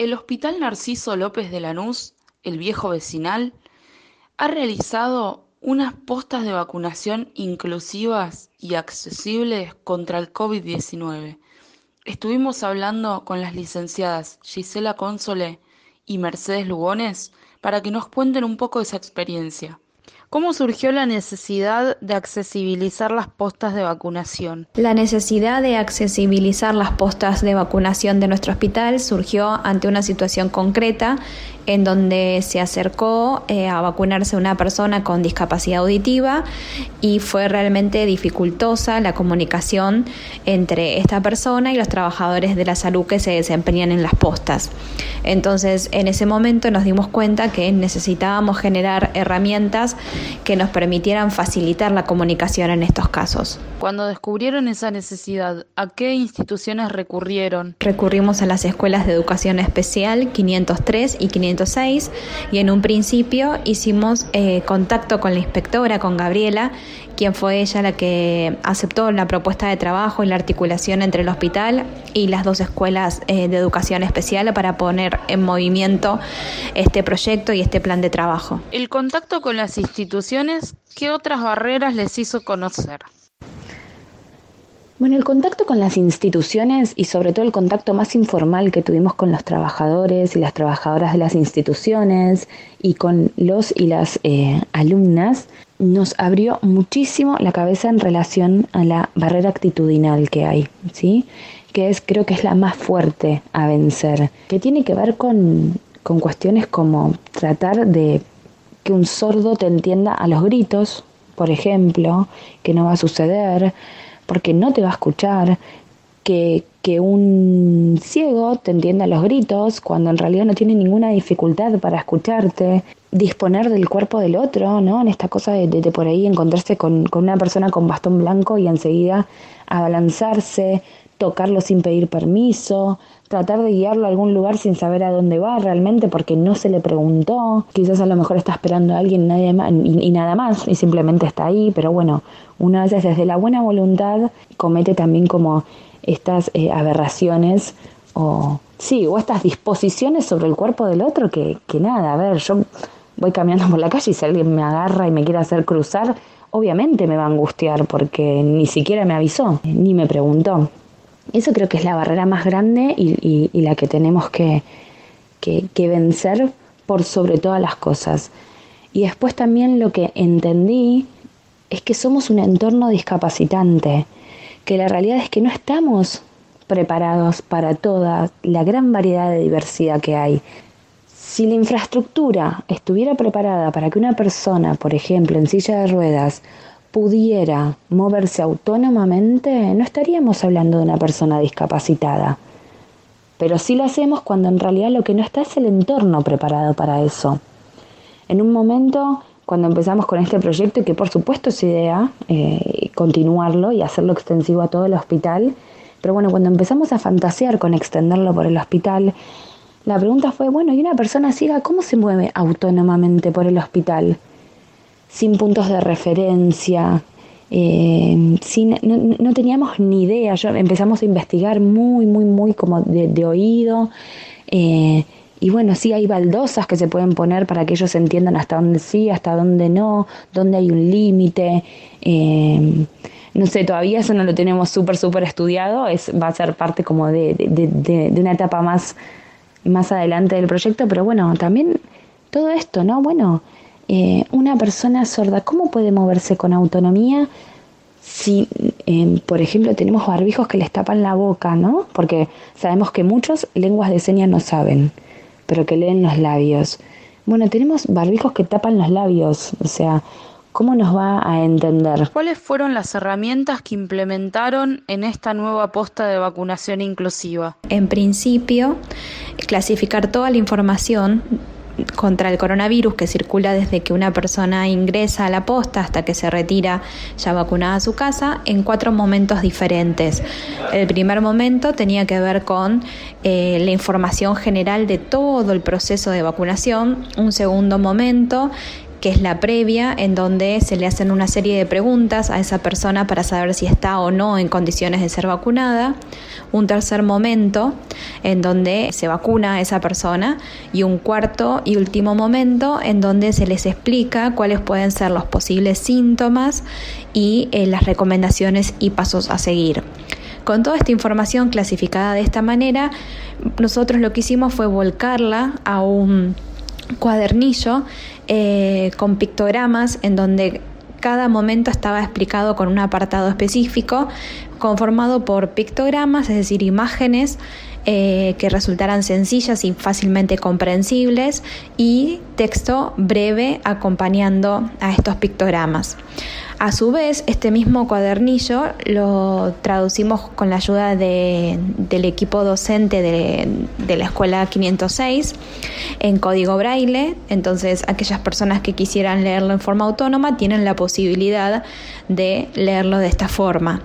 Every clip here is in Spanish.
El Hospital Narciso López de Lanús, el viejo vecinal, ha realizado unas postas de vacunación inclusivas y accesibles contra el COVID-19. Estuvimos hablando con las licenciadas Gisela Console y Mercedes Lugones para que nos cuenten un poco de esa experiencia. ¿Cómo surgió la necesidad de accesibilizar las postas de vacunación? La necesidad de accesibilizar las postas de vacunación de nuestro hospital surgió ante una situación concreta en donde se acercó eh, a vacunarse una persona con discapacidad auditiva y fue realmente dificultosa la comunicación entre esta persona y los trabajadores de la salud que se desempeñan en las postas. Entonces, en ese momento nos dimos cuenta que necesitábamos generar herramientas que nos permitieran facilitar la comunicación en estos casos. Cuando descubrieron esa necesidad, ¿a qué instituciones recurrieron? Recurrimos a las escuelas de educación especial 503 y 506 y en un principio hicimos eh, contacto con la inspectora, con Gabriela, quien fue ella la que aceptó la propuesta de trabajo y la articulación entre el hospital y las dos escuelas eh, de educación especial para poner en movimiento este proyecto y este plan de trabajo. El contacto con las instituciones, ¿qué otras barreras les hizo conocer? Bueno, el contacto con las instituciones y sobre todo el contacto más informal que tuvimos con los trabajadores y las trabajadoras de las instituciones y con los y las eh, alumnas nos abrió muchísimo la cabeza en relación a la barrera actitudinal que hay, ¿sí? Que es creo que es la más fuerte a vencer, que tiene que ver con, con cuestiones como tratar de que un sordo te entienda a los gritos, por ejemplo, que no va a suceder, porque no te va a escuchar, que, que un ciego te entienda los gritos cuando en realidad no tiene ninguna dificultad para escucharte, disponer del cuerpo del otro, ¿no? En esta cosa de, de, por ahí encontrarse con, con, una persona con bastón blanco y enseguida abalanzarse, tocarlo sin pedir permiso, tratar de guiarlo a algún lugar sin saber a dónde va realmente porque no se le preguntó. Quizás a lo mejor está esperando a alguien nadie más, y, y, nada más y simplemente está ahí, pero bueno, una vez desde la buena voluntad comete también como estas eh, aberraciones o sí, o estas disposiciones sobre el cuerpo del otro que, que nada, a ver, yo voy caminando por la calle y si alguien me agarra y me quiere hacer cruzar, obviamente me va a angustiar porque ni siquiera me avisó, ni me preguntó. Eso creo que es la barrera más grande y, y, la que tenemos que, que vencer por sobre todas las cosas. Y después también lo que entendí es que somos un entorno discapacitante, que la realidad es que no estamos preparados para toda la gran variedad de diversidad que hay. Si la infraestructura estuviera preparada para que una persona, por ejemplo, en silla de ruedas, pudiera moverse autónomamente, no estaríamos hablando de una persona discapacitada. Pero sí lo hacemos cuando en realidad lo que no está es el entorno preparado para eso. En un momento, cuando empezamos con este proyecto, que por supuesto es idea eh, continuarlo y hacerlo extensivo a todo el hospital, pero bueno, cuando empezamos a fantasear con extenderlo por el hospital, la pregunta fue, bueno, ¿y una persona ciega cómo se mueve autónomamente por el hospital? Sin puntos de referencia, eh, sin, no, no, teníamos ni idea. Yo empezamos a investigar muy, muy, muy como de, oído. Eh, y bueno, sí hay baldosas que se pueden poner para que ellos entiendan hasta dónde sí, hasta dónde no, dónde hay un límite. Eh, no sé, todavía eso no lo tenemos súper, súper estudiado. Es, va a ser parte como de, de, de, de una etapa más, más adelante del proyecto. Pero bueno, también todo esto, ¿no? Bueno, eh, una persona sorda, ¿cómo puede moverse con autonomía si, eh, por ejemplo, tenemos barbijos que les tapan la boca, ¿no? Porque sabemos que muchos lenguas de señas no saben, pero que leen los labios. Bueno, tenemos barbijos que tapan los labios, o sea, ¿cómo nos va a entender? ¿Cuáles fueron las herramientas que implementaron en esta nueva posta de vacunación inclusiva? En principio, clasificar toda la información contra el coronavirus que circula desde que una persona ingresa a la posta hasta que se retira ya vacunada a su casa en cuatro momentos diferentes. El primer momento tenía que ver con eh, la información general de todo el proceso de vacunación. Un segundo momento que es la previa, en donde se le hacen una serie de preguntas a esa persona para saber si está o no en condiciones de ser vacunada. Un tercer momento, en donde se vacuna a esa persona. Y un cuarto y último momento, en donde se les explica cuáles pueden ser los posibles síntomas y eh, las recomendaciones y pasos a seguir. Con toda esta información clasificada de esta manera, nosotros lo que hicimos fue volcarla a un cuadernillo eh, con pictogramas en donde cada momento estaba explicado con un apartado específico conformado por pictogramas, es decir, imágenes eh, que resultaran sencillas y fácilmente comprensibles y texto breve acompañando a estos pictogramas. A su vez, este mismo cuadernillo lo traducimos con la ayuda del equipo docente de, la escuela 506 en código braille. Entonces, aquellas personas que quisieran leerlo en forma autónoma tienen la posibilidad de leerlo de esta forma.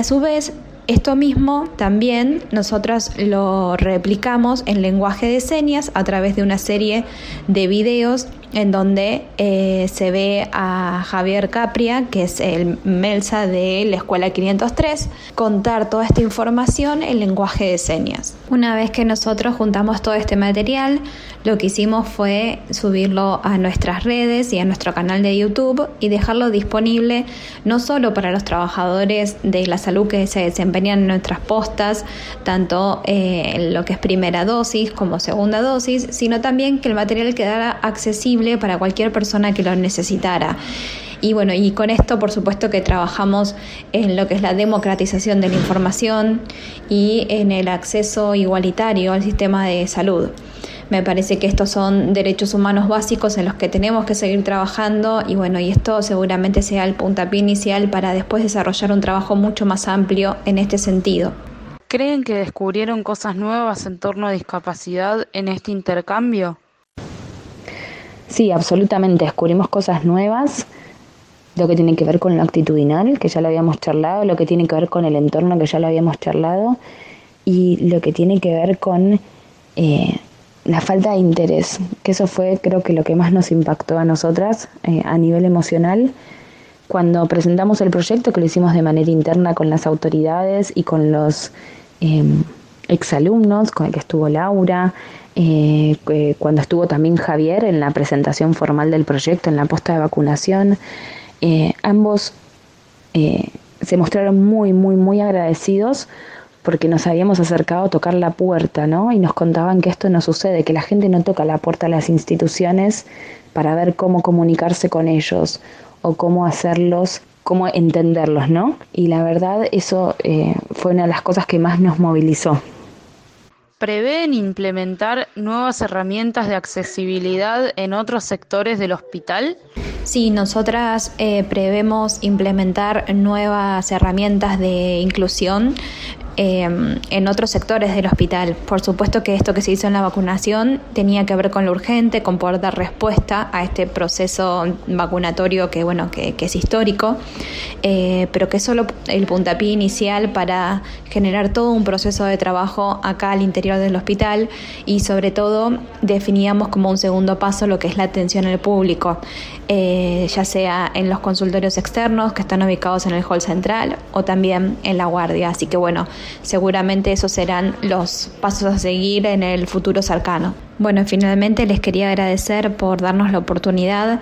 A su vez, esto mismo también nosotros lo replicamos en lenguaje de señas a través de una serie de videos en donde eh, se ve a Javier Capria, que es el Melsa de la Escuela 503, contar toda esta información en lenguaje de señas. Una vez que nosotros juntamos todo este material, lo que hicimos fue subirlo a nuestras redes y a nuestro canal de YouTube y dejarlo disponible no solo para los trabajadores de la salud que se desempeñan en nuestras postas, tanto eh, en lo que es primera dosis como segunda dosis, sino también que el material quedara accesible para cualquier persona que lo necesitara. Y bueno, y con esto por supuesto que trabajamos en lo que es la democratización de la información y en el acceso igualitario al sistema de salud. Me parece que estos son derechos humanos básicos en los que tenemos que seguir trabajando y bueno, y esto seguramente sea el puntapié inicial para después desarrollar un trabajo mucho más amplio en este sentido. ¿Creen que descubrieron cosas nuevas en torno a discapacidad en este intercambio? Sí, absolutamente. Descubrimos cosas nuevas, lo que tiene que ver con lo actitudinal, que ya lo habíamos charlado, lo que tiene que ver con el entorno, que ya lo habíamos charlado, y lo que tiene que ver con eh, la falta de interés, que eso fue creo que lo que más nos impactó a nosotras eh, a nivel emocional. Cuando presentamos el proyecto, que lo hicimos de manera interna con las autoridades y con los eh, exalumnos, con el que estuvo Laura, eh, cuando estuvo también Javier en la presentación formal del proyecto, en la posta de vacunación, eh, ambos eh, se mostraron muy, muy, muy agradecidos porque nos habíamos acercado a tocar la puerta, ¿no? Y nos contaban que esto no sucede, que la gente no toca la puerta a las instituciones para ver cómo comunicarse con ellos o cómo hacerlos, cómo entenderlos, ¿no? Y la verdad, eso fue una de las cosas que más nos movilizó. ¿Prevén implementar nuevas herramientas de accesibilidad en otros sectores del hospital? Sí, nosotras eh, prevemos implementar nuevas herramientas de inclusión Em, en otros sectores del hospital. Por supuesto que esto que se hizo en la vacunación tenía que ver con lo urgente, con poder dar respuesta a este proceso vacunatorio que, bueno, que, es histórico, eh, pero que es solo el puntapié inicial para generar todo un proceso de trabajo acá al interior del hospital y sobre todo definíamos como un segundo paso lo que es la atención al público, eh, ya sea en los consultorios externos que están ubicados en el hall central o también en la guardia. Así que bueno, seguramente esos serán los pasos a seguir en el futuro cercano. Bueno, finalmente les quería agradecer por darnos la oportunidad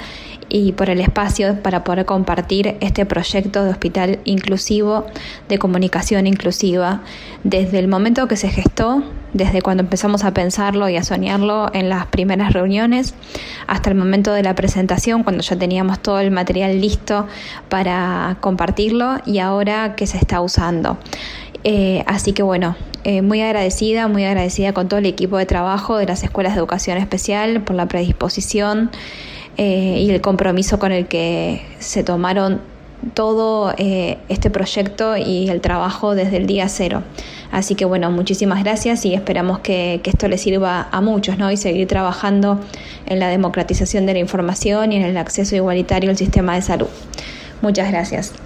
y por el espacio para poder compartir este proyecto de hospital inclusivo, de comunicación inclusiva, desde el momento que se gestó, desde cuando empezamos a pensarlo y a soñarlo en las primeras reuniones, hasta el momento de la presentación, cuando ya teníamos todo el material listo para compartirlo y ahora que se está usando. Eh, así que bueno, eh, muy agradecida, muy agradecida con todo el equipo de trabajo de las escuelas de educación especial por la predisposición eh, y el compromiso con el que se tomaron todo este proyecto y el trabajo desde el día cero. Así que bueno, muchísimas gracias y esperamos que, que, esto les sirva a muchos ¿no? y seguir trabajando en la democratización de la información y en el acceso igualitario al sistema de salud. Muchas gracias.